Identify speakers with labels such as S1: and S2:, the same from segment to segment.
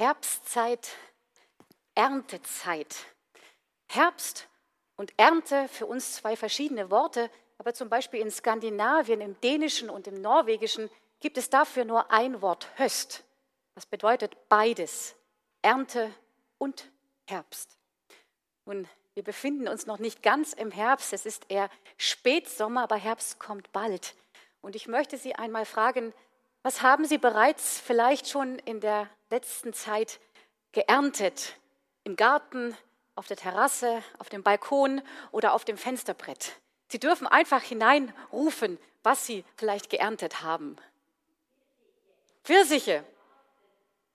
S1: Herbstzeit, Erntezeit. Herbst und Ernte für uns zwei verschiedene Worte, aber zum Beispiel in Skandinavien, im Dänischen und im Norwegischen gibt es dafür nur ein Wort, Höst. Das bedeutet beides, Ernte und Herbst. Nun, wir befinden uns noch nicht ganz im Herbst, es ist eher Spätsommer, aber Herbst kommt bald. Und ich möchte Sie einmal fragen, was haben Sie bereits vielleicht schon in der letzten Zeit geerntet? Im Garten, auf der Terrasse, auf dem Balkon oder auf dem Fensterbrett? Sie dürfen einfach hineinrufen, was Sie vielleicht geerntet haben. Pfirsiche,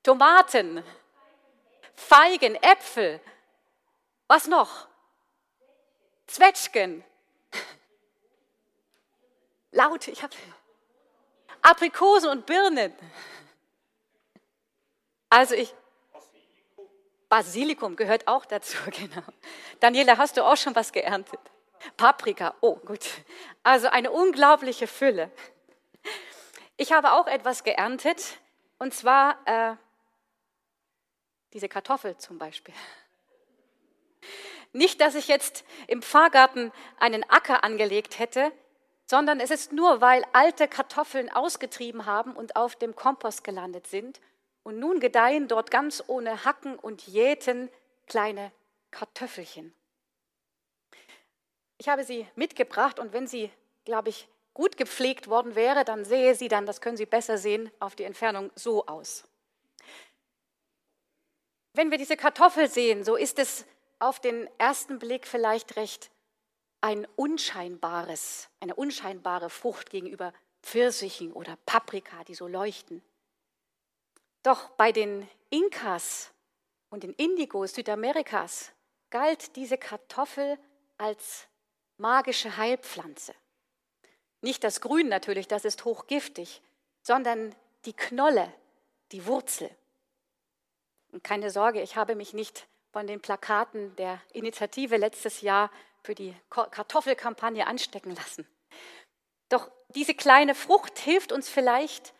S1: Tomaten, Feigen, Äpfel. Was noch? Zwetschgen. Laut, ich habe Aprikosen und Birnen. Also ich Basilikum gehört auch dazu, genau. Daniela, hast du auch schon was geerntet? Paprika, oh gut. Also eine unglaubliche Fülle. Ich habe auch etwas geerntet, und zwar äh, diese Kartoffel zum Beispiel. Nicht, dass ich jetzt im Pfarrgarten einen Acker angelegt hätte, sondern es ist nur, weil alte Kartoffeln ausgetrieben haben und auf dem Kompost gelandet sind. Und nun gedeihen dort ganz ohne Hacken und Jäten kleine Kartoffelchen. Ich habe sie mitgebracht und wenn sie, glaube ich, gut gepflegt worden wäre, dann sehe sie dann, das können Sie besser sehen, auf die Entfernung so aus. Wenn wir diese Kartoffel sehen, so ist es auf den ersten Blick vielleicht recht ein unscheinbares, eine unscheinbare Frucht gegenüber Pfirsichen oder Paprika, die so leuchten. Doch bei den Inkas und den Indigos Südamerikas galt diese Kartoffel als magische Heilpflanze. Nicht das Grün natürlich, das ist hochgiftig, sondern die Knolle, die Wurzel. Und keine Sorge, ich habe mich nicht von den Plakaten der Initiative letztes Jahr für die Kartoffelkampagne anstecken lassen. Doch diese kleine Frucht hilft uns vielleicht,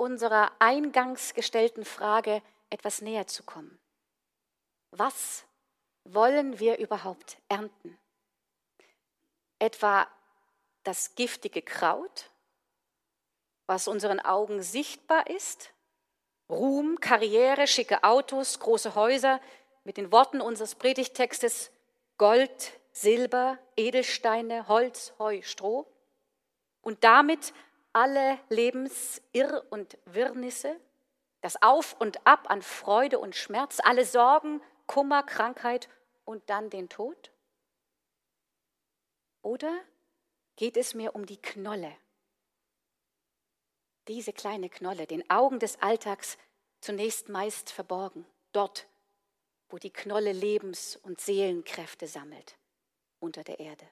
S1: unserer eingangs gestellten Frage etwas näher zu kommen. Was wollen wir überhaupt ernten? Etwa das giftige Kraut, was unseren Augen sichtbar ist? Ruhm, Karriere, schicke Autos, große Häuser, mit den Worten unseres Predigtextes Gold, Silber, Edelsteine, Holz, Heu, Stroh und damit alle Lebensirr und Wirrnisse, das Auf und Ab an Freude und Schmerz, alle Sorgen, Kummer, Krankheit und dann den Tod? Oder geht es mir um die Knolle. Diese kleine Knolle, den Augen des Alltags zunächst meist verborgen, dort, wo die Knolle Lebens- und Seelenkräfte sammelt, unter der Erde.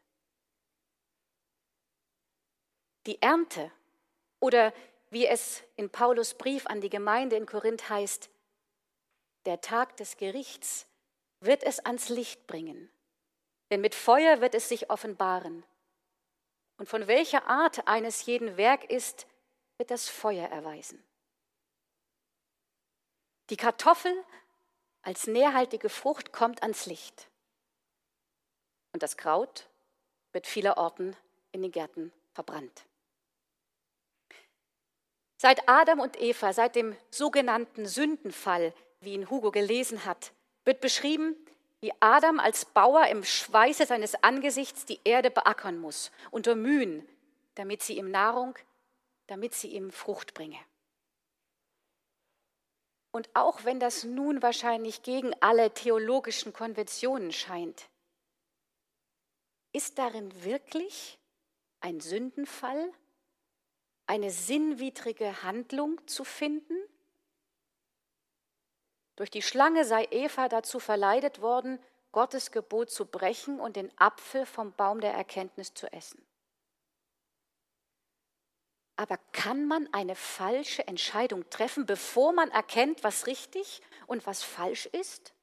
S1: Die Ernte oder wie es in Paulus Brief an die Gemeinde in Korinth heißt, der Tag des Gerichts wird es ans Licht bringen, denn mit Feuer wird es sich offenbaren. Und von welcher Art eines jeden Werk ist, wird das Feuer erweisen. Die Kartoffel als nährhaltige Frucht kommt ans Licht. Und das Kraut wird vielerorten in den Gärten verbrannt. Seit Adam und Eva, seit dem sogenannten Sündenfall, wie ihn Hugo gelesen hat, wird beschrieben, wie Adam als Bauer im Schweiße seines Angesichts die Erde beackern muss, unter Mühen, damit sie ihm Nahrung, damit sie ihm Frucht bringe. Und auch wenn das nun wahrscheinlich gegen alle theologischen Konventionen scheint, ist darin wirklich ein Sündenfall, eine sinnwidrige Handlung zu finden? Durch die Schlange sei Eva dazu verleitet worden, Gottes Gebot zu brechen und den Apfel vom Baum der Erkenntnis zu essen. Aber kann man eine falsche Entscheidung treffen, bevor man erkennt, was richtig und was falsch ist?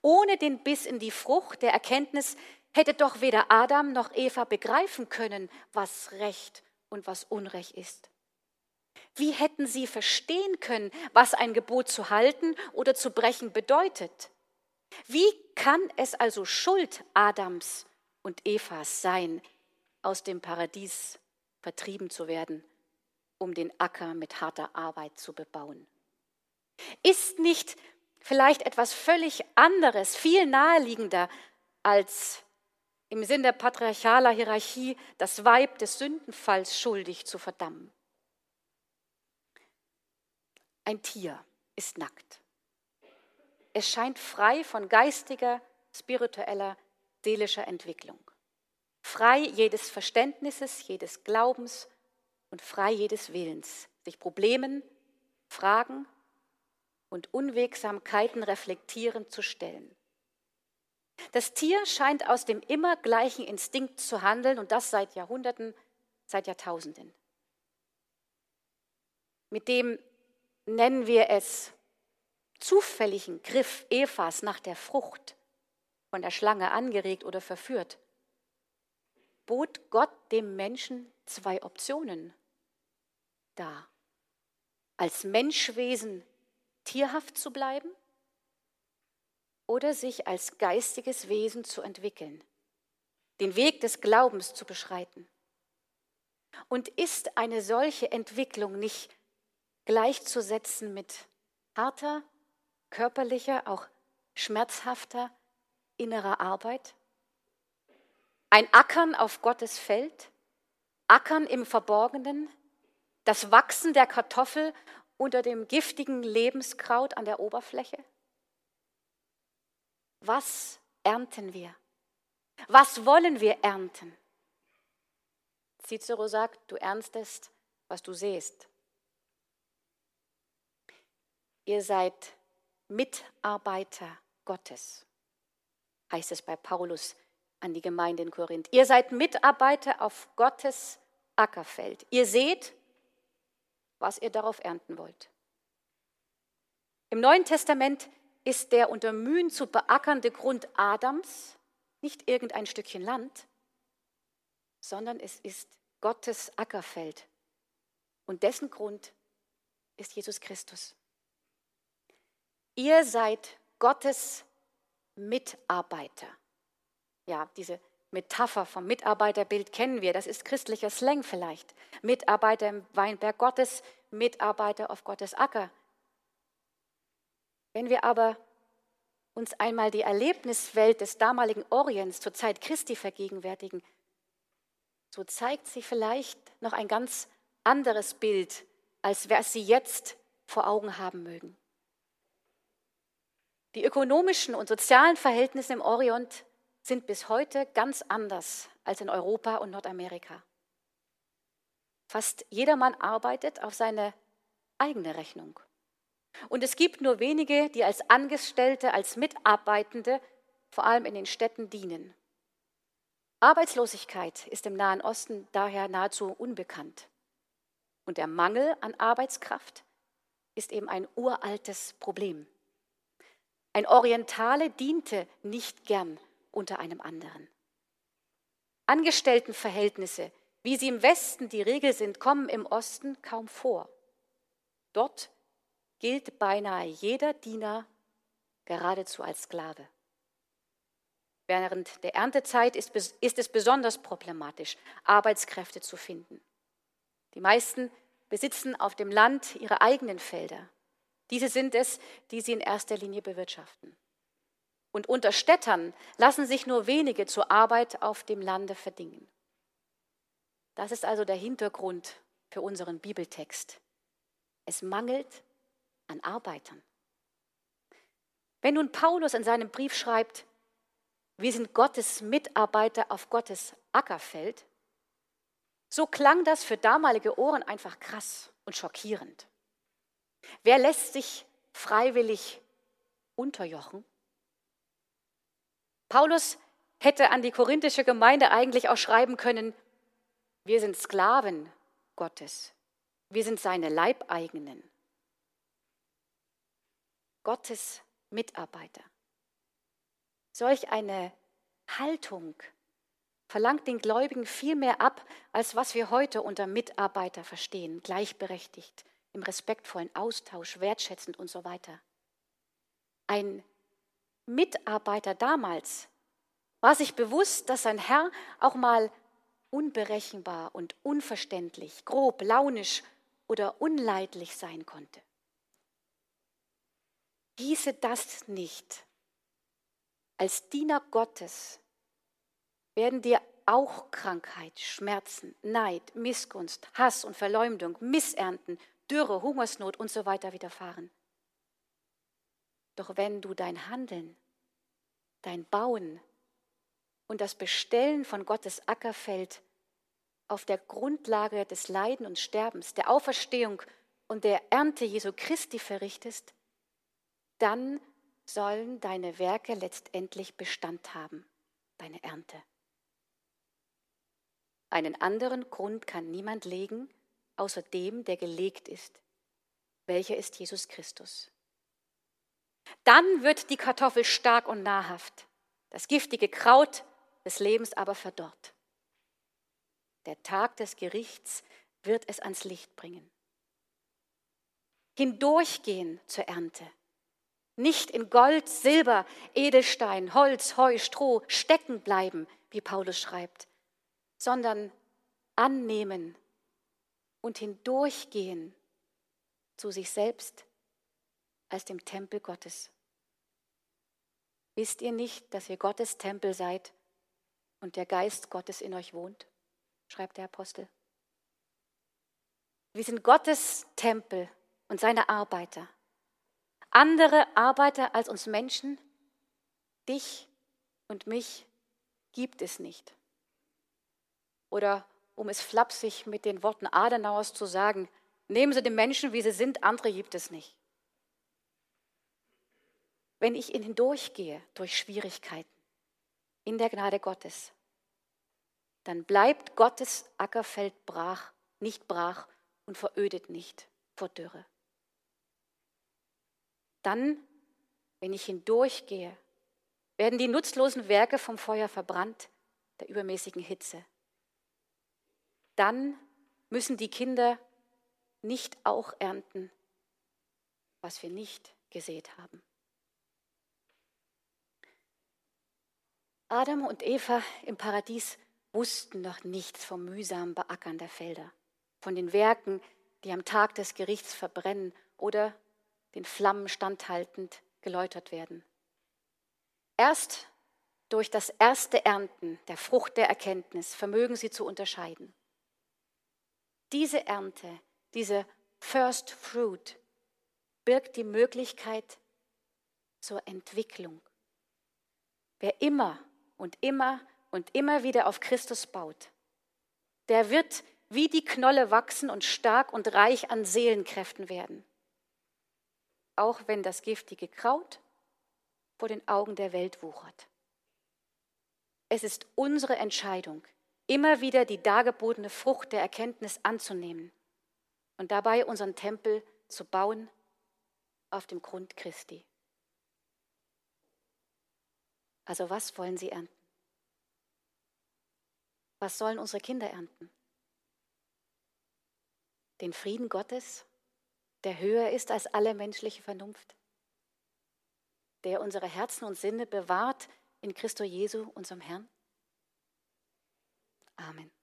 S1: Ohne den Biss in die Frucht der Erkenntnis hätte doch weder Adam noch Eva begreifen können, was Recht und was Unrecht ist. Wie hätten sie verstehen können, was ein Gebot zu halten oder zu brechen bedeutet? Wie kann es also Schuld Adams und Evas sein, aus dem Paradies vertrieben zu werden, um den Acker mit harter Arbeit zu bebauen? Ist nicht vielleicht etwas völlig anderes, viel naheliegender als im Sinn der patriarchaler Hierarchie das Weib des Sündenfalls schuldig zu verdammen? Ein Tier ist nackt. Es scheint frei von geistiger, spiritueller, seelischer Entwicklung. Frei jedes Verständnisses, jedes Glaubens und frei jedes Willens, sich Problemen, Fragen und Unwegsamkeiten reflektierend zu stellen. Das Tier scheint aus dem immer gleichen Instinkt zu handeln und das seit Jahrhunderten, seit Jahrtausenden. Mit dem nennen wir es zufälligen Griff Evas nach der Frucht, von der Schlange angeregt oder verführt, bot Gott dem Menschen zwei Optionen dar. Als Menschwesen tierhaft zu bleiben oder sich als geistiges Wesen zu entwickeln, den Weg des Glaubens zu beschreiten. Und ist eine solche Entwicklung nicht gleichzusetzen mit harter, körperlicher, auch schmerzhafter innerer Arbeit? Ein Ackern auf Gottes Feld, Ackern im Verborgenen, das Wachsen der Kartoffel unter dem giftigen Lebenskraut an der Oberfläche? Was ernten wir? Was wollen wir ernten? Cicero sagt, du ernstest, was du sähst. Ihr seid Mitarbeiter Gottes, heißt es bei Paulus an die Gemeinde in Korinth. Ihr seid Mitarbeiter auf Gottes Ackerfeld. Ihr seht, was ihr darauf ernten wollt. Im Neuen Testament ist der unter Mühen zu beackernde Grund Adams nicht irgendein Stückchen Land, sondern es ist Gottes Ackerfeld. Und dessen Grund ist Jesus Christus. Ihr seid Gottes Mitarbeiter. Ja, diese Metapher vom Mitarbeiterbild kennen wir. Das ist christlicher Slang vielleicht. Mitarbeiter im Weinberg Gottes, Mitarbeiter auf Gottes Acker. Wenn wir aber uns einmal die Erlebniswelt des damaligen Orients zur Zeit Christi vergegenwärtigen, so zeigt sich vielleicht noch ein ganz anderes Bild, als wir es sie jetzt vor Augen haben mögen. Die ökonomischen und sozialen Verhältnisse im Orient sind bis heute ganz anders als in Europa und Nordamerika. Fast jedermann arbeitet auf seine eigene Rechnung. Und es gibt nur wenige, die als Angestellte, als Mitarbeitende, vor allem in den Städten, dienen. Arbeitslosigkeit ist im Nahen Osten daher nahezu unbekannt. Und der Mangel an Arbeitskraft ist eben ein uraltes Problem. Ein Orientale diente nicht gern unter einem anderen. Angestelltenverhältnisse, wie sie im Westen die Regel sind, kommen im Osten kaum vor. Dort gilt beinahe jeder Diener geradezu als Sklave. Während der Erntezeit ist, ist, es besonders problematisch, Arbeitskräfte zu finden. Die meisten besitzen auf dem Land ihre eigenen Felder. Diese sind es, die sie in erster Linie bewirtschaften. Und unter Städtern lassen sich nur wenige zur Arbeit auf dem Lande verdingen. Das ist also der Hintergrund für unseren Bibeltext. Es mangelt an Arbeitern. Wenn nun Paulus in seinem Brief schreibt, wir sind Gottes Mitarbeiter auf Gottes Ackerfeld, so klang das für damalige Ohren einfach krass und schockierend. Wer lässt sich freiwillig unterjochen? Paulus hätte an die korinthische Gemeinde eigentlich auch schreiben können, wir sind Sklaven Gottes, wir sind seine Leibeigenen. Gottes Mitarbeiter. Solch eine Haltung verlangt den Gläubigen viel mehr ab, als was wir heute unter Mitarbeiter verstehen, gleichberechtigt, im respektvollen Austausch, wertschätzend und so weiter. Ein Mitarbeiter damals war sich bewusst, dass sein Herr auch mal unberechenbar und unverständlich, grob, launisch oder unleidlich sein konnte. Hieße das nicht, als Diener Gottes werden dir auch Krankheit, Schmerzen, Neid, Missgunst, Hass und Verleumdung, Missernten, Dürre, Hungersnot und so weiter widerfahren. Doch wenn du dein Handeln, dein Bauen und das Bestellen von Gottes Ackerfeld auf der Grundlage des Leiden und Sterbens, der Auferstehung und der Ernte Jesu Christi verrichtest, dann sollen deine Werke letztendlich Bestand haben, deine Ernte. Einen anderen Grund kann niemand legen, außer dem, der gelegt ist. Welcher ist Jesus Christus? Dann wird die Kartoffel stark und nahrhaft, das giftige Kraut des Lebens aber verdorrt. Der Tag des Gerichts wird es ans Licht bringen. Hindurchgehen zur Ernte. Nicht in Gold, Silber, Edelstein, Holz, Heu, Stroh stecken bleiben, wie Paulus schreibt, sondern annehmen und hindurchgehen zu sich selbst als dem Tempel Gottes. Wisst ihr nicht, dass ihr Gottes Tempel seid und der Geist Gottes in euch wohnt? schreibt der Apostel. Wir sind Gottes Tempel und seine Arbeiter. Andere Arbeiter als uns Menschen, dich und mich gibt es nicht. Oder um es flapsig mit den Worten Adenauers zu sagen, nehmen Sie die Menschen, wie sie sind, andere gibt es nicht. Wenn ich hindurchgehe durch Schwierigkeiten in der Gnade Gottes, dann bleibt Gottes Ackerfeld brach, nicht brach und verödet nicht vor Dürre. Dann, wenn ich hindurchgehe, werden die nutzlosen Werke vom Feuer verbrannt, der übermäßigen Hitze dann müssen die Kinder nicht auch ernten, was wir nicht gesät haben. Adam und Eva im Paradies wussten noch nichts vom mühsamen Beackern der Felder, von den Werken, die am Tag des Gerichts verbrennen oder den Flammen standhaltend geläutert werden. Erst durch das erste Ernten der Frucht der Erkenntnis vermögen sie zu unterscheiden. Diese Ernte, diese First Fruit birgt die Möglichkeit zur Entwicklung. Wer immer und immer und immer wieder auf Christus baut, der wird wie die Knolle wachsen und stark und reich an Seelenkräften werden. Auch wenn das giftige Kraut vor den Augen der Welt wuchert. Es ist unsere Entscheidung, immer wieder die dargebotene Frucht der Erkenntnis anzunehmen und dabei unseren Tempel zu bauen auf dem Grund Christi. Also was wollen Sie ernten? Was sollen unsere Kinder ernten? Den Frieden Gottes, der höher ist als alle menschliche Vernunft, der unsere Herzen und Sinne bewahrt in Christo Jesu, unserem Herrn? Amen.